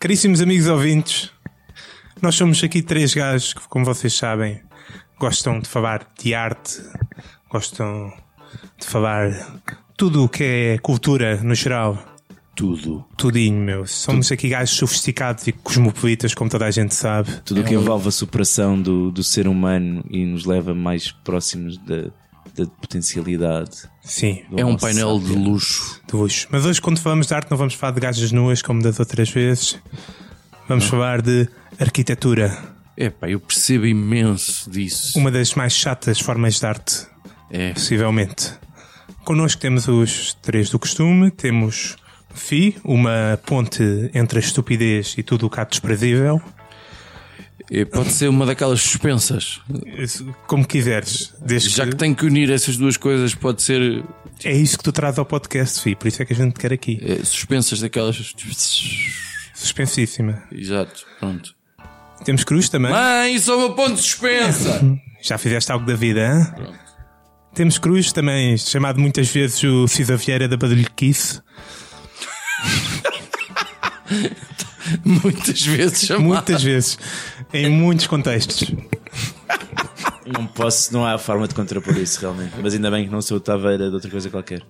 Caríssimos amigos ouvintes, nós somos aqui três gajos que, como vocês sabem, gostam de falar de arte, gostam de falar tudo o que é cultura no geral. Tudo. Tudinho, meu. Somos aqui gajos sofisticados e cosmopolitas, como toda a gente sabe. Tudo o que envolve a superação do, do ser humano e nos leva mais próximos da, da potencialidade. Sim, É um painel de luxo. de luxo. Mas hoje, quando falamos de arte, não vamos falar de gajas nuas como das outras vezes. Vamos falar de arquitetura. Epá, eu percebo imenso disso. Uma das mais chatas formas de arte É. possivelmente. Connosco temos os três do costume, temos Fi, uma ponte entre a estupidez e tudo o que há de desprezível. É, Pode ser uma daquelas suspensas. Como quiseres. Já que tem que unir essas duas coisas, pode ser É isso que tu traz ao podcast, Fi, por isso é que a gente te quer aqui. é, suspensas daquelas. Suspensíssima. Exato, pronto. Temos Cruz também. Mãe, isso é ponto de suspensa! Já fizeste algo da vida, hein? Temos Cruz também, chamado muitas vezes o Cisa Vieira da Badalhoquice. Muitas vezes chamado. Muitas vezes. Em muitos contextos. Não posso, não há forma de contrapor isso realmente. Mas ainda bem que não sou o Taveira de outra coisa qualquer.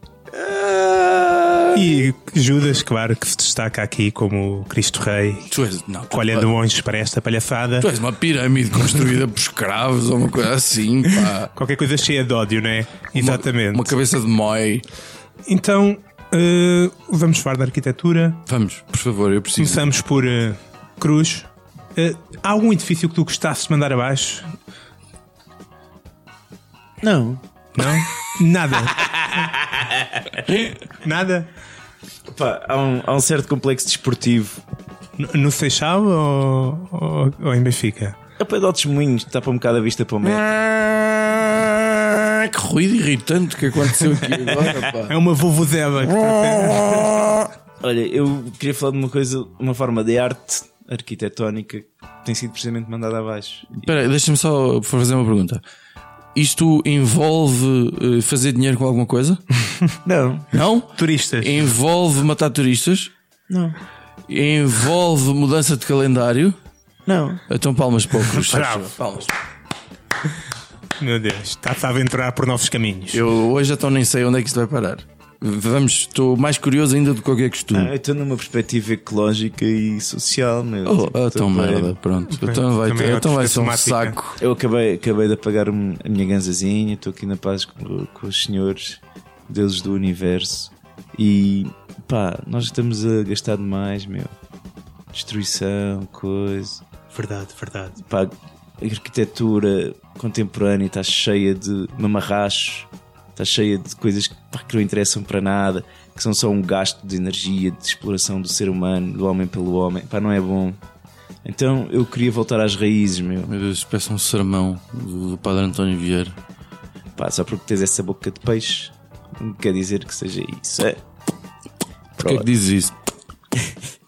E Judas, claro, que se destaca aqui como Cristo Rei, Tu és, não, tu, colhendo longe para esta palhaçada. tu és uma pirâmide construída por escravos ou uma coisa assim, pá. Qualquer coisa cheia de ódio, não é? Exatamente. Uma cabeça de moi. Então, eh, vamos falar da arquitetura. Vamos, por favor, eu preciso. Começamos por eh, Cruz. Eh, há algum edifício que tu gostasses de mandar abaixo? Não. Não? Nada. Nada? Pá, há, um, há um certo complexo desportivo. No, no Seixal ou, ou, ou em Benfica? É Altos Moinhos, está para um bocado a vista para o metro. Ah, que ruído irritante que aconteceu aqui agora, pá. É uma está- Olha, eu queria falar de uma coisa, uma forma de arte arquitetónica que tem sido precisamente mandada abaixo. Espera, deixa-me só fazer uma pergunta. Isto envolve eh, fazer dinheiro com alguma coisa? Não, Não? Turistas. Envolve matar turistas? não, Envolve mudança de calendário? não. Então palmas para o Cruz. Bravo. Palmas. Meu Deus, está-se a aventurar por novos caminhos. Eu hoje então nem sei onde é que isto vai parar. Vamos, estou mais curioso ainda do que qualquer costume. Ah, eu estou numa perspectiva ecológica e social, meu. Oh, Tipo, ah, então bem. merda, pronto. Então vai, Também é então vai ser um saco. Eu acabei, acabei de apagar a minha ganzazinha, estou aqui na paz com, com os senhores, deuses do universo. E pá, nós estamos a gastar demais, meu. Destruição, coisa. Verdade, verdade. Pá, a arquitetura contemporânea está cheia de mamarrachos, está cheia de coisas que, pá, que não interessam para nada, que são só um gasto de energia, de exploração do ser humano, do homem pelo homem. Pá, não é bom. Então eu queria voltar às raízes, meu. Meu Deus, peço um sermão do do Padre António Vieira. Pá, só porque tens essa boca de peixe, não quer dizer que seja isso. É. Porquê é que dizes isso?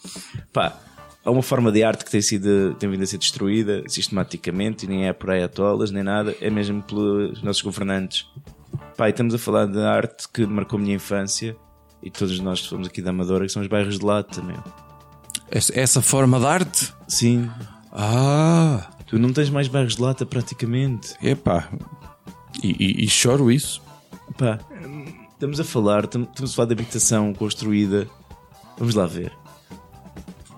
Pá, há uma forma de arte que tem, sido, tem vindo a ser destruída sistematicamente e nem é por ayatollahs nem nada, é mesmo pelos nossos governantes. Pá, e estamos a falar de arte que marcou a minha infância e todos nós fomos aqui da Amadora, que são os bairros de lata, meu. Essa, essa forma de arte? Sim, Ah, tu não tens mais bairros de lata praticamente. epá. E, e, e choro isso. Pá, estamos a falar, tam- estamos a falar de habitação construída. Vamos lá ver.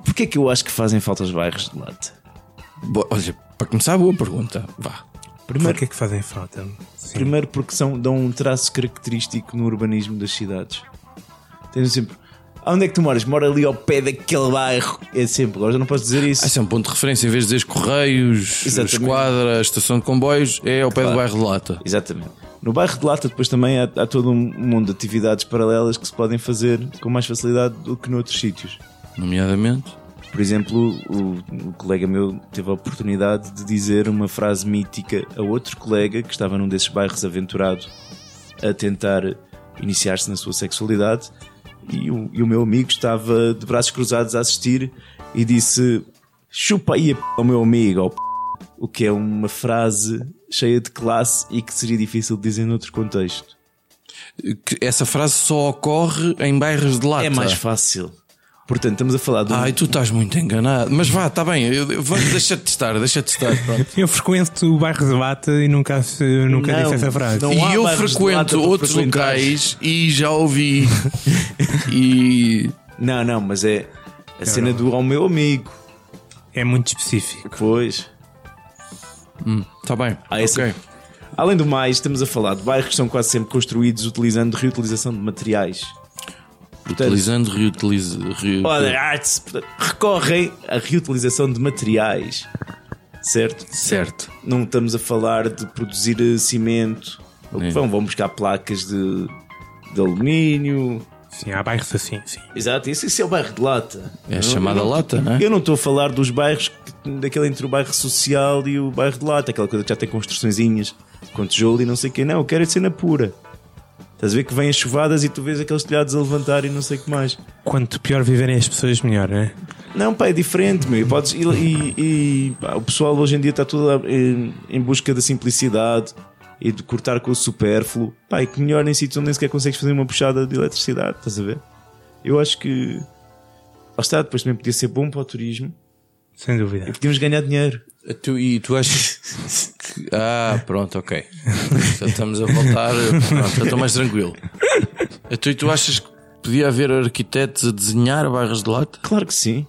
Porquê é que eu acho que fazem falta os bairros de lata? Bo- olha, para começar, boa pergunta. Vá. Primeiro, que é que fazem falta? Sim. Primeiro porque são, dão um traço característico no urbanismo das cidades. Tens sempre. Onde é que tu moras? Mora ali ao pé daquele bairro. É sempre. Agora já não posso dizer isso. Ah, isso é um ponto de referência. Em vez de dizer Correios, Exatamente. Esquadra, Estação de Comboios, é ao pé do bairro de Lata. Exatamente. No bairro de Lata depois também há, há todo um mundo de atividades paralelas que se podem fazer com mais facilidade do que noutros sítios. Nomeadamente. Por exemplo, o, o colega meu teve a oportunidade de dizer uma frase mítica a outro colega que estava num desses bairros aventurado a tentar iniciar-se na sua sexualidade. E o, e o meu amigo estava de braços cruzados a assistir e disse: Chupa aí a p ao meu amigo, ó p", o que é uma frase cheia de classe e que seria difícil de dizer noutro contexto. Que Essa frase só ocorre em bairros de lata. É mais fácil. Portanto, estamos a falar de um, Ai, tu estás muito enganado. Mas vá, está bem. Eu, eu, vou- deixa-te estar, deixa-te estar. Pronto. Eu frequento o bairro de Bata e nunca, nunca Não, disse essa frase. não. e eu frequento outros locais e já ouvi. e. Não, não, mas é a cena do ao meu amigo. É muito específico. Pois. Está bem. Ah, esse- ok. Além do mais, estamos a falar de bairros que são quase sempre construídos utilizando reutilização de materiais. Portanto, Utilizando, reutiliza. Re... olha, artes portanto, recorrem à reutilização de materiais. Certo? Certo. Não estamos a falar de produzir eh, cimento. É. Vão, vão buscar placas de, de alumínio. Sim, há bairros assim, sim. Exato, esse, esse é o bairro de lata. É a chamada não- lata, não é? Eu não estou a falar dos bairros, que- daquele entre o bairro social e o bairro de lata, aquela coisa que já tem construçõezinhas com tijolo e não sei o que. Não, eu quero é cena pura. Estás a ver que vêm as chuvadas e tu vês aqueles telhados a levantar e não sei o que mais. Quanto pior viverem as pessoas, melhor, não é? Não, pá, é diferente, meu. E, podes, e, e- e, pá, o pessoal hoje em dia está tudo em, em busca da simplicidade e de cortar com o supérfluo. Pá, e que melhor em sítios onde nem sequer consegues fazer uma puxada de eletricidade, estás a ver? Eu acho que. Lá está, depois também podia ser bom para o turismo Sem e dúvida. podíamos ganhar dinheiro. Tu, e tu achas que. Ah, pronto, ok. Já estamos a voltar. Pronto, já estou mais tranquilo. Tu, e tu achas que podia haver arquitetos a desenhar bairros de lata? Claro que sim.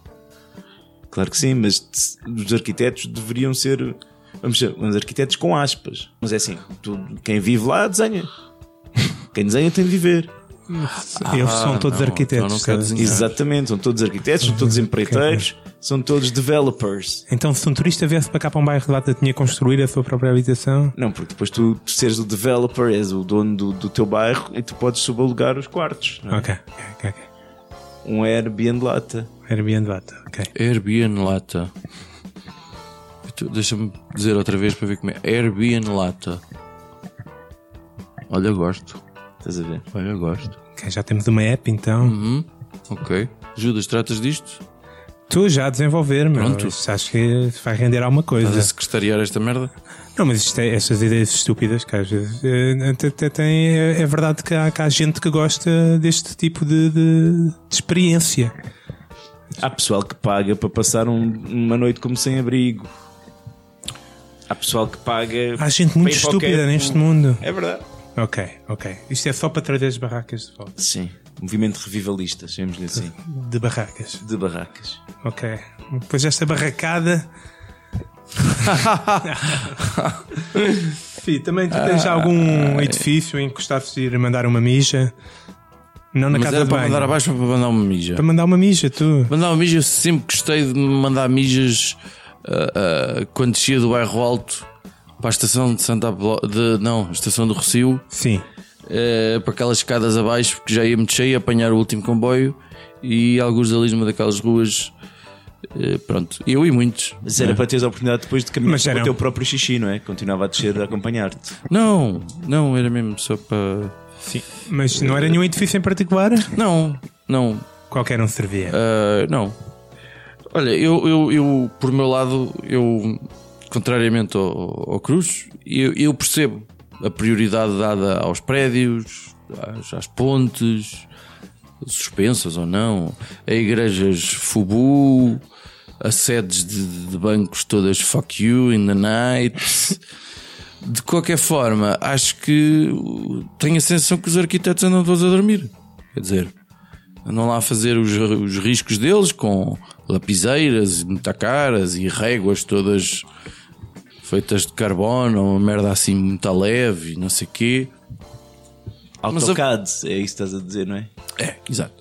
Claro que sim, mas os arquitetos deveriam ser. Vamos dizer, uns arquitetos com aspas. Mas é assim, tu- quem vive lá desenha. Quem desenha tem de viver. Eles são todos não, arquitetos. então. Exatamente, são todos arquitetos, são todos empreiteiros, são todos developers. Então, se um turista viesse para cá para um bairro de lata, tinha que construir a sua própria habitação. Não, porque depois tu, tu seres o developer, és o dono do, do teu bairro e tu podes subalugar os quartos. não é? Ok, ok, ok. ok. Um Airbnb lata. Airbnb lata, ok. Airbnb lata. Tu- Deixa-me dizer outra vez para ver como é. Airbnb lata. Olha, gosto. Estás a ver? Olha, gosto. Ok, Já temos uma app então. Uhum. Ok. Judas, tratas disto? Tu já a desenvolver, meu. Pronto. Isto Acho que vai render alguma coisa. Estás a secretariar esta merda? Não, mas isto é, estas ideias estúpidas que às vezes é, até- tem, é, é verdade que há, que há gente que gosta deste tipo de, de- de experiência. Há pessoal que paga para passar um- uma noite como sem abrigo. Há pessoal que paga. Há gente muito estúpida campo. neste mundo. É verdade. Ok, ok. Isto é só para trazer as barracas de volta. Sim. Movimento revivalista, chamemos-lhe assim. De barracas. De barracas. Ok. Depois desta barracada. Fih, também tu tens algum edifício em que gostasses de ir mandar uma mija? Não na Mas casa era de para banho. mandar abaixo ou para mandar uma mija? Para mandar uma mija, tu. Mandar uma mija, eu sempre gostei de mandar mijas ah, ah, quando descia do bairro Alto para a estação de Santa de Não, a estação do Rocio, Sim. Eh, para aquelas escadas abaixo, porque já ia muito cheio, apanhar o último comboio e alguns ali numa daquelas ruas. eh, pronto, eu e muitos. Mas era para teres a oportunidade depois de caminhar era o teu próprio xixi, não é? Continuava a descer a acompanhar-te. Não, não, era mesmo só para. Sim. Mas não era nenhum edifício em particular? Não, não, Qualquer um servia. Ah, não. Olha, eu, eu, eu, por meu lado, eu, contrariamente ao, ao Cruz, eu, eu percebo a prioridade dada aos prédios, às, às pontes, suspensas ou não, a igrejas Fubu, a sedes de, de bancos todas fuck you in the night. De qualquer forma, acho que tenho a sensação que os arquitetos andam todos a dormir. Quer dizer, andam lá a fazer os, os riscos deles com lapiseiras muito caras e réguas todas feitas de carbono, uma merda assim muito leve e não sei quê. Mas a- AutoCAD, é isso que estás a dizer, não é? É, exato.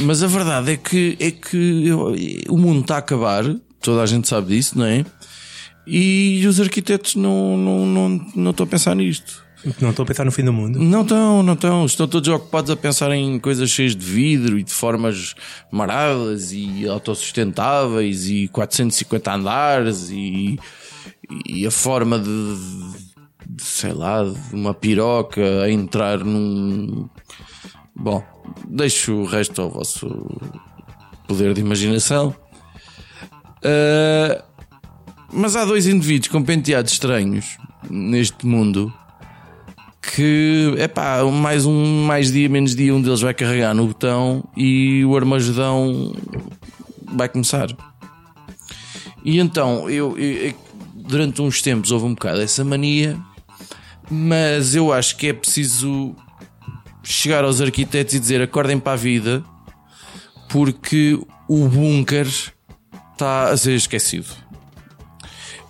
Mas a verdade é que, é que eu- o mundo está a acabar, toda a gente sabe disso, não é? E os arquitetos não, não, não, não estão a pensar nisto. Não estou a pensar no fim do mundo. Não estão, não estão. Estão todos ocupados a pensar em coisas cheias de vidro e de formas maradas e autossustentáveis e 450 andares e, e a forma de, de, sei lá, de uma piroca a entrar num, Bom, deixo o resto ao vosso poder de imaginação. Uh, mas há dois indivíduos com penteados estranhos neste mundo que é pá, mais um mais dia, menos dia, um deles vai carregar no botão e o armagedão vai começar. E então, eu, eu durante uns tempos houve um bocado essa mania, mas eu acho que é preciso chegar aos arquitetos e dizer acordem para a vida, porque o bunker está a ser esquecido.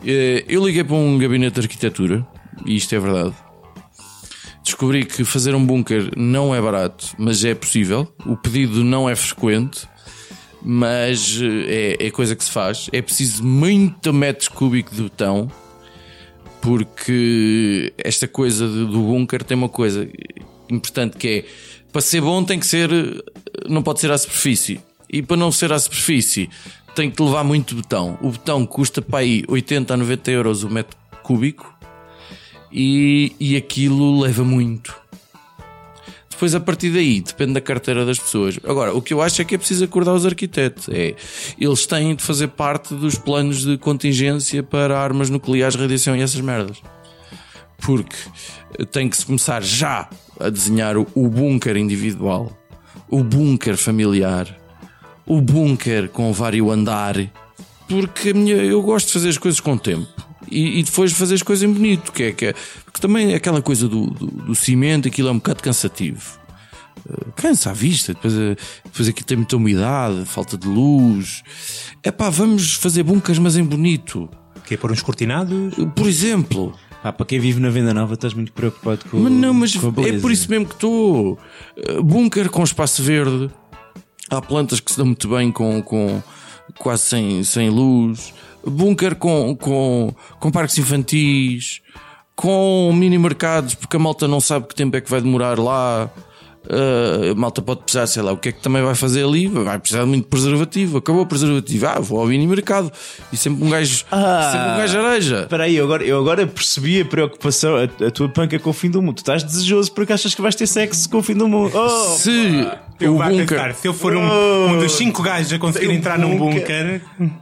Eh, eu liguei para um gabinete de arquitetura, e isto é verdade. Descobri que fazer um bunker não é barato, mas é possível. O pedido não é frequente, mas eh, é, é coisa que se faz. É preciso muito metros cúbicos de betão, porque esta coisa do bunker tem uma coisa importante que é para ser bom tem que ser, não pode ser à superfície. E para não ser à superfície tem que levar muito betão. O betão custa para aí 80 a 90 euros o metro cúbico e, e aquilo leva muito. Depois, a partir daí, depende da carteira das pessoas. Agora, o que eu acho é que é preciso acordar os arquitetos. É, eles têm de fazer parte dos planos de contingência para armas nucleares, radiação e essas merdas. Porque tem que se começar já a desenhar o, o bunker individual, o bunker familiar, o bunker com vários andar. Porque minha, eu gosto de fazer as coisas com tempo e, e, depois fazer as coisas em bonito, que é, que é porque também aquela coisa do, do, do cimento, aquilo é um bocado cansativo. Uh, cansa a vista, depois, uh, depois aqui tem muita umidade, falta de luz. É pá, vamos fazer buncas, mas em bonito. Que é pôr uns cortinados? Uh, por exemplo. Ah, para quem vive na venda nova, estás muito preocupado com Mas não, mas é por isso mesmo que estou. Bunker com espaço verde. Há plantas que se dão muito bem com, com quase sem, sem luz bunker com, com, com parques infantis, com mini mercados, porque a malta não sabe que tempo é que vai demorar lá. Uh, a malta pode precisar, sei lá, o que é que também vai fazer ali? Vai precisar de muito preservativo. Acabou o preservativo, ah, vou ao mini mercado. E sempre um gajo, Ah. sempre um gajo areja. Espera aí, eu agora, eu agora percebi a preocupação, a, a tua panca com o fim do mundo. Tu estás desejoso porque achas que vais ter sexo com o fim do mundo. Oh, Se Eu o vou bunker, acreditar, se eu for um, Oh. um dos cinco gajos a conseguir entrar num bunker.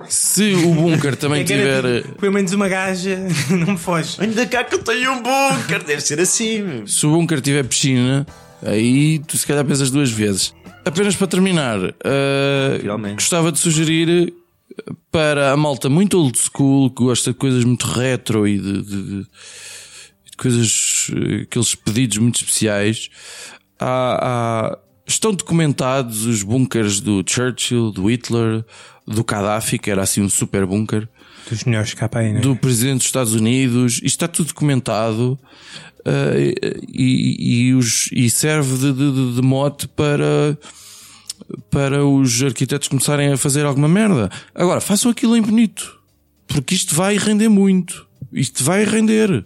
se o bunker também tiver. pelo menos uma gaja não me foge. ainda cá que eu tenho um bunker, deve ser assim. Se o bunker tiver piscina, aí tu se calhar pensas duas vezes. Apenas para terminar, uh, gostava de sugerir para a malta muito old school, que gosta de coisas muito retro e de, de- de- de coisas, eh, aqueles pedidos muito especiais, há- há- estão documentados os bunkers do Churchill, do Hitler, do Gaddafi, que era assim um super bunker Dos melhores para aí, né? do presidente dos Estados Unidos, isto está tudo documentado eh, e, e os, e serve de, de- de- de mote para, para os arquitetos começarem a fazer alguma merda. Agora, façam aquilo em bonito, porque isto vai render muito. Isto vai render.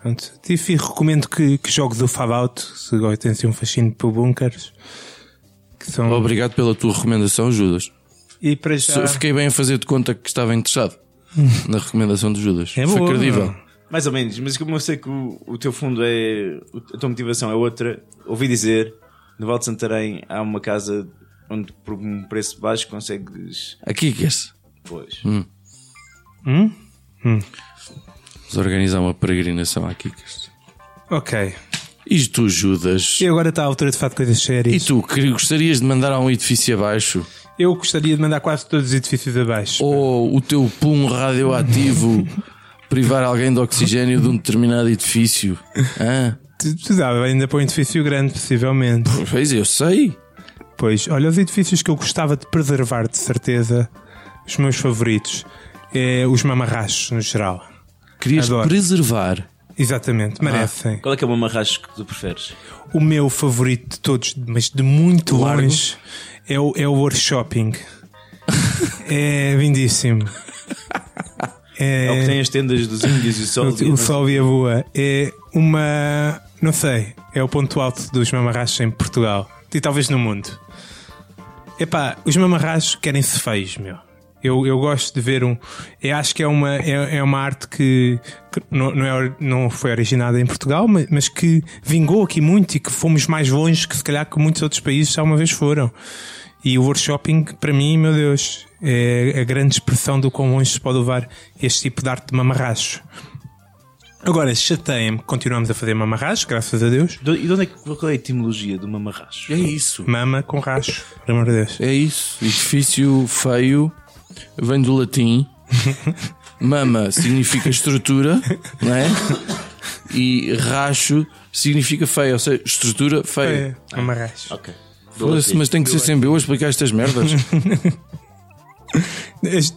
Pronto. Tiffy, recomendo que, que jogue do Fallout, se gosta tem assim um fascínio por bunkers. Que são... Obrigado pela tua recomendação, Judas. E para já. Fiquei bem a fazer de conta que estava interessado na recomendação de Judas. É Foi boa, credível. não? Mais ou menos, mas como eu sei que o, o teu fundo é. A tua motivação é outra, ouvi dizer, no Val de Santarém há uma casa onde por um preço baixo consegues. Aqui, que és? Pois. Hum? Vamos organizar uma peregrinação aqui. Ok. E tu, Judas? E agora está a altura de de coisas E sérias. tu, que gostarias de mandar a um edifício abaixo? Eu gostaria de mandar quase todos os edifícios abaixo. Ou o teu pum radioativo privar alguém de oxigênio de um determinado edifício? Hã? Tu dava ainda para um edifício grande, possivelmente. Pois eu sei. Pois, olha, os edifícios que eu gostava de preservar, de certeza, os meus favoritos, é os mamarrachos, no geral. Querias Adoro. preservar. Exatamente, merecem. Qual é que é o mamarracho que tu preferes? O meu favorito de todos, mas de muito Largo. longe, é o, é o workshopping. é lindíssimo. É o que tem as tendas dos índios e o sol. O, o sol e a boa é uma. Não sei, é o ponto alto dos mamarrachos em Portugal e talvez no mundo. Epá, os mamarrachos querem-se feios, meu. Eu, eu gosto de ver um. Eu acho que é uma, é, é uma arte que, que não, não, é, não foi originada em Portugal, mas, mas que vingou aqui muito e que fomos mais longe que se calhar que muitos outros países já uma vez foram. E o workshopping, para mim, meu Deus, é a grande expressão do quão longe se pode levar este tipo de arte de mamarracho. Agora, chateia-me, continuamos a fazer mamarrachos, graças a Deus. Do- E de onde é que qual é a etimologia do mamarracho? É isso. Mama com racho, pelo amor de Deus. É isso. Edifício feio vem do latim. Mama significa estrutura, não é? E racho significa feio, ou seja, estrutura feia. É, mamarracho. Ok. Foda-se, mas tem que ser sempre eu a explicar estas merdas.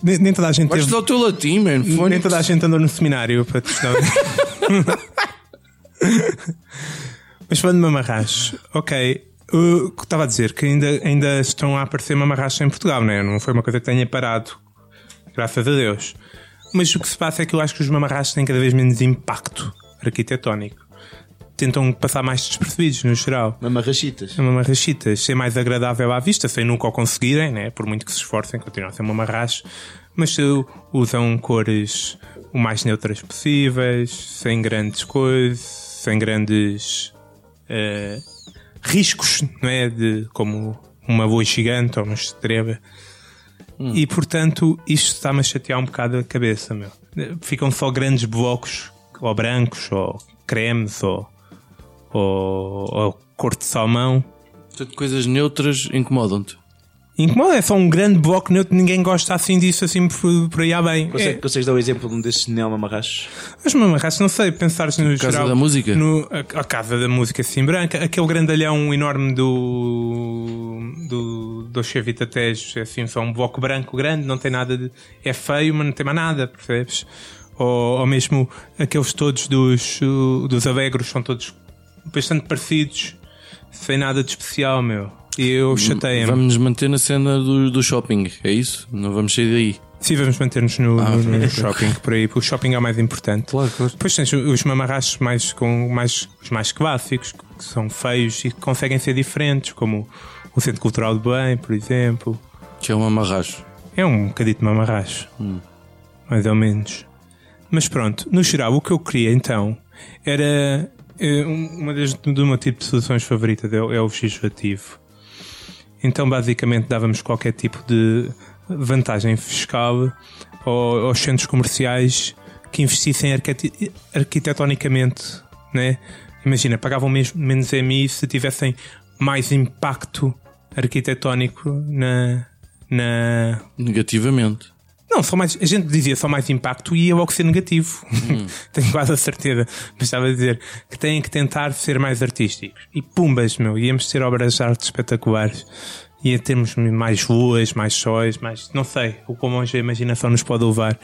Nem nem toda a gente Vais teve, o teu latim, man. nem toda a gente andou no seminário para te estudar. Mas falando de mamarrachos, ok. O que estava a dizer que ainda, ainda estão a aparecer mamarrachos em Portugal, não é? Não foi uma coisa que tenha parado, graças a Deus. Mas o que se passa é que eu acho que os mamarrachos têm cada vez menos impacto arquitetónico. Tentam passar mais despercebidos, no geral. Mamarrachitas. Uma marrachita, ser mais agradável à vista, sem nunca o conseguirem, né? por muito que se esforcem, continua a ser uma marracha, mas uh, usam cores o mais neutras possíveis, sem grandes coisas, sem grandes eh, riscos, não é? De, como uma boa gigante ou uma estrela. E portanto, isto está-me a chatear um bocado a cabeça, meu. Ficam só grandes blocos, ou brancos, ou cremes, ou, ou, ou cor de salmão. Portanto, coisas neutras incomodam-te. Incomoda, é só um grande bloco neutro, ninguém gosta assim disso, assim por, por aí há bem. Consegue, É, Consegues dar o exemplo de um destes neomamarrachos? mas mamarrachos, não sei, pensar no Casa geral. da Música? No, a, a Casa da Música assim branca, aquele grandalhão enorme do. do. do Chevita Tejo, é assim, só um bloco branco grande, não tem nada de. é feio, mas não tem mais nada, percebes? Ou, ou mesmo aqueles todos dos. dos alegros são todos bastante parecidos, sem nada de especial, meu. Eu chatei-me. Vamos nos manter na cena do, do shopping, é isso? Não vamos sair daí. Sim, vamos manter-nos no, Ah, no- no shopping por aí, porque o shopping é o mais importante. Claro, claro. Depois tens os mamarrachos mais, com, mais, os mais clássicos, que são feios e que conseguem ser diferentes, como o Centro Cultural de Belém, por exemplo. Que é um amarracho. É um bocadito de mamarracho, mais ou menos. Mas pronto, no geral, o que eu queria então era. eh, um- Uma das do meu tipo de soluções favoritas é, é o legislativo. Então, basicamente, dávamos qualquer tipo de vantagem fiscal ao- aos centros comerciais que investissem arquite- arquitetonicamente, né? Imagina, pagavam menos MI se tivessem mais impacto arquitetónico na, na, Negativamente. Não, só mais, a gente dizia só mais impacto e ia logo ser negativo. Tenho quase a certeza. Mas estava a dizer que têm que tentar ser mais artísticos. E pumbas, meu, íamos ter obras de arte espetaculares. Ia termos mais luas, mais sóis, mais. Não sei o como hoje a imaginação nos pode levar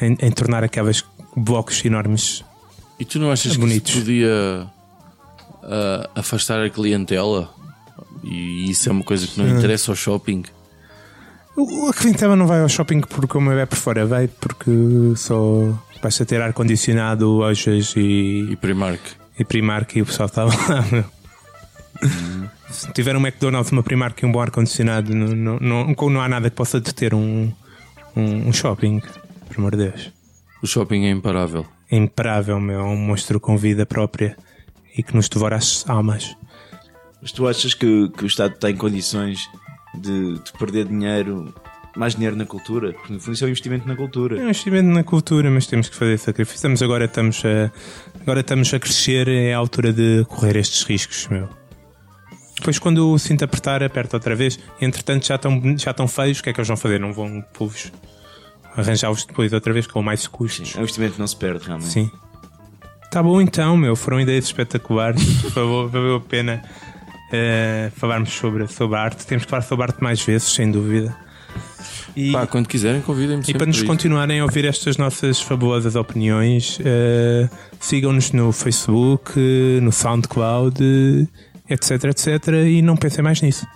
em, em tornar aquelas blocos enormes. E tu não achas que Bonitos. isso podia ah, afastar a clientela? E isso é uma coisa que não interessa ao shopping. O a clientela não vai ao shopping porque o meu é por fora, vai porque só basta ter ar-condicionado, lojas e, E Primark. e Primark e o pessoal está lá. meu. Se tiver um McDonald's, uma Primark e um bom ar-condicionado, não, não, não, não há nada que possa deter um, um, um shopping, por amor de Deus. O shopping é imparável. É imparável, meu, é um monstro com vida própria e que nos devora as almas. Mas tu achas que, que o Estado tem condições de, de perder dinheiro, mais dinheiro na cultura? Porque no fundo isso é um investimento na É cultura. um investimento na cultura, mas temos que fazer sacrifício. Estamos agora, estamos a, agora estamos a crescer, é a altura de correr estes riscos, meu. Depois, quando o cinto apertar, aperta outra vez. Entretanto, já estão, já estão feios. O que é que eles vão fazer? Não vão pô-los arranjá-los depois outra vez com mais custos. É um investimento que não se perde realmente. Sim. Tá bom então, meu. Foram ideias espetaculares. Por favor, valeu a pena eh, falarmos sobre, sobre a arte. Temos que falar sobre arte mais vezes, sem dúvida. E, Pá, quando quiserem, convidem-me e para nos continuarem a ouvir estas nossas fabulosas opiniões, eh, sigam-nos no Facebook, no SoundCloud, etc, etc. E não pensem mais nisso.